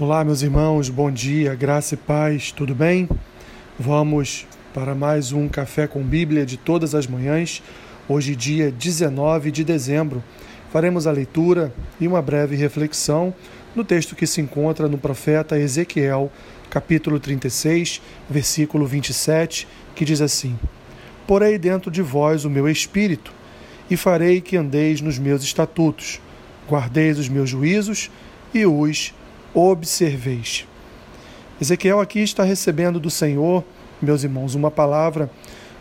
Olá, meus irmãos, bom dia, graça e paz, tudo bem? Vamos para mais um Café com Bíblia de todas as manhãs. Hoje, dia 19 de dezembro, faremos a leitura e uma breve reflexão no texto que se encontra no profeta Ezequiel, capítulo 36, versículo 27, que diz assim: Porei dentro de vós o meu espírito, e farei que andeis nos meus estatutos, guardeis os meus juízos e os observeis. Ezequiel aqui está recebendo do Senhor, meus irmãos, uma palavra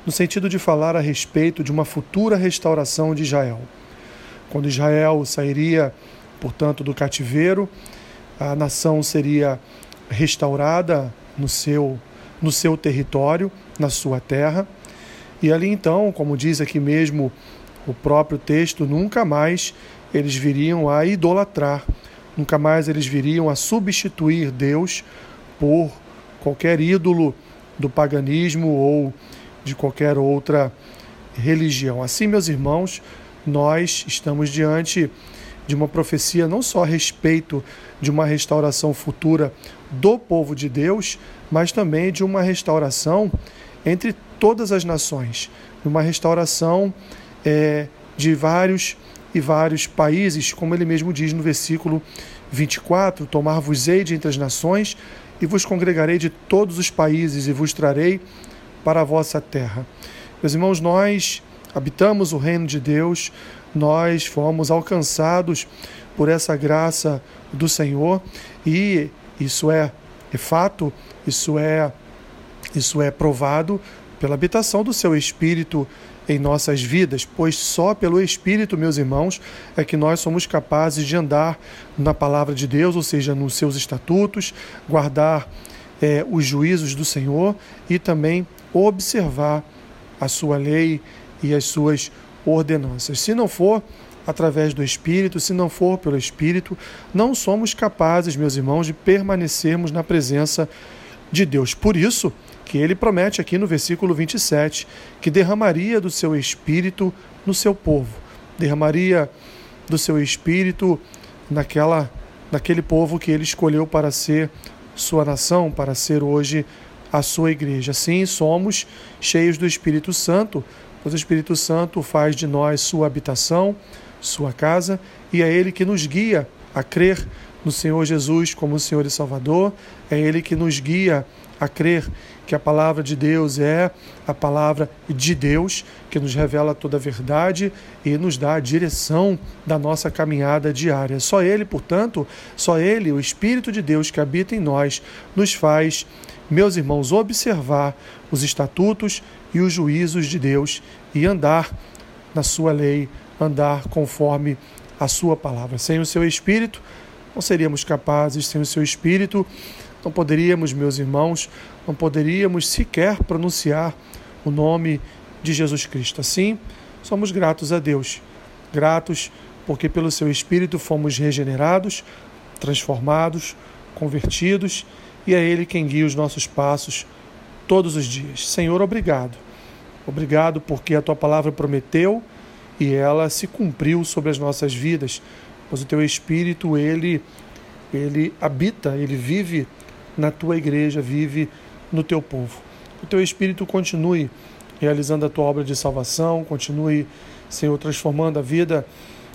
no sentido de falar a respeito de uma futura restauração de Israel. Quando Israel sairia, portanto, do cativeiro, a nação seria restaurada no seu, no seu território, na sua terra. E ali então, como diz aqui mesmo o próprio texto, nunca mais eles viriam a idolatrar Nunca mais eles viriam a substituir Deus por qualquer ídolo do paganismo ou de qualquer outra religião. Assim, meus irmãos, nós estamos diante de uma profecia não só a respeito de uma restauração futura do povo de Deus, mas também de uma restauração entre todas as nações, uma restauração é, de vários e vários países, como ele mesmo diz no versículo 24: Tomar-vos-ei de entre as nações, e vos congregarei de todos os países, e vos trarei para a vossa terra. Meus irmãos, nós habitamos o reino de Deus, nós fomos alcançados por essa graça do Senhor, e isso é, é fato, isso é, isso é provado pela habitação do seu Espírito em nossas vidas, pois só pelo Espírito, meus irmãos, é que nós somos capazes de andar na palavra de Deus, ou seja, nos seus estatutos, guardar é, os juízos do Senhor e também observar a sua lei e as suas ordenanças. Se não for através do Espírito, se não for pelo Espírito, não somos capazes, meus irmãos, de permanecermos na presença de Deus. Por isso, que ele promete aqui no versículo 27 que derramaria do seu espírito no seu povo, derramaria do seu espírito naquela naquele povo que ele escolheu para ser sua nação, para ser hoje a sua igreja. Assim somos cheios do Espírito Santo, pois o Espírito Santo faz de nós sua habitação, sua casa, e é ele que nos guia a crer no Senhor Jesus como Senhor e Salvador, é ele que nos guia a crer que a palavra de Deus é a palavra de Deus, que nos revela toda a verdade e nos dá a direção da nossa caminhada diária. Só Ele, portanto, só Ele, o Espírito de Deus que habita em nós, nos faz, meus irmãos, observar os estatutos e os juízos de Deus e andar na Sua lei, andar conforme a Sua palavra. Sem o Seu Espírito, não seríamos capazes, sem o Seu Espírito, não poderíamos, meus irmãos, não poderíamos sequer pronunciar o nome de Jesus Cristo. Assim, somos gratos a Deus, gratos porque pelo seu Espírito fomos regenerados, transformados, convertidos e é Ele quem guia os nossos passos todos os dias. Senhor, obrigado. Obrigado porque a tua palavra prometeu e ela se cumpriu sobre as nossas vidas, pois o teu Espírito, ele, ele habita, ele vive na tua igreja, vive no teu povo. O teu Espírito continue realizando a tua obra de salvação, continue, Senhor, transformando a vida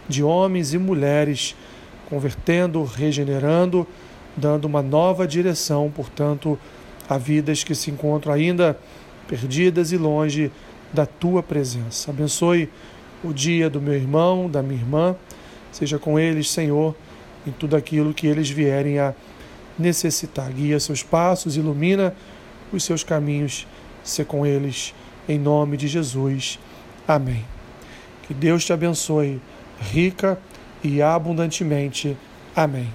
de homens e mulheres, convertendo, regenerando, dando uma nova direção, portanto, a vidas que se encontram ainda perdidas e longe da tua presença. Abençoe o dia do meu irmão, da minha irmã, seja com eles, Senhor, em tudo aquilo que eles vierem a necessitar. Guia seus passos, ilumina os seus caminhos, se com eles, em nome de Jesus. Amém. Que Deus te abençoe rica e abundantemente. Amém.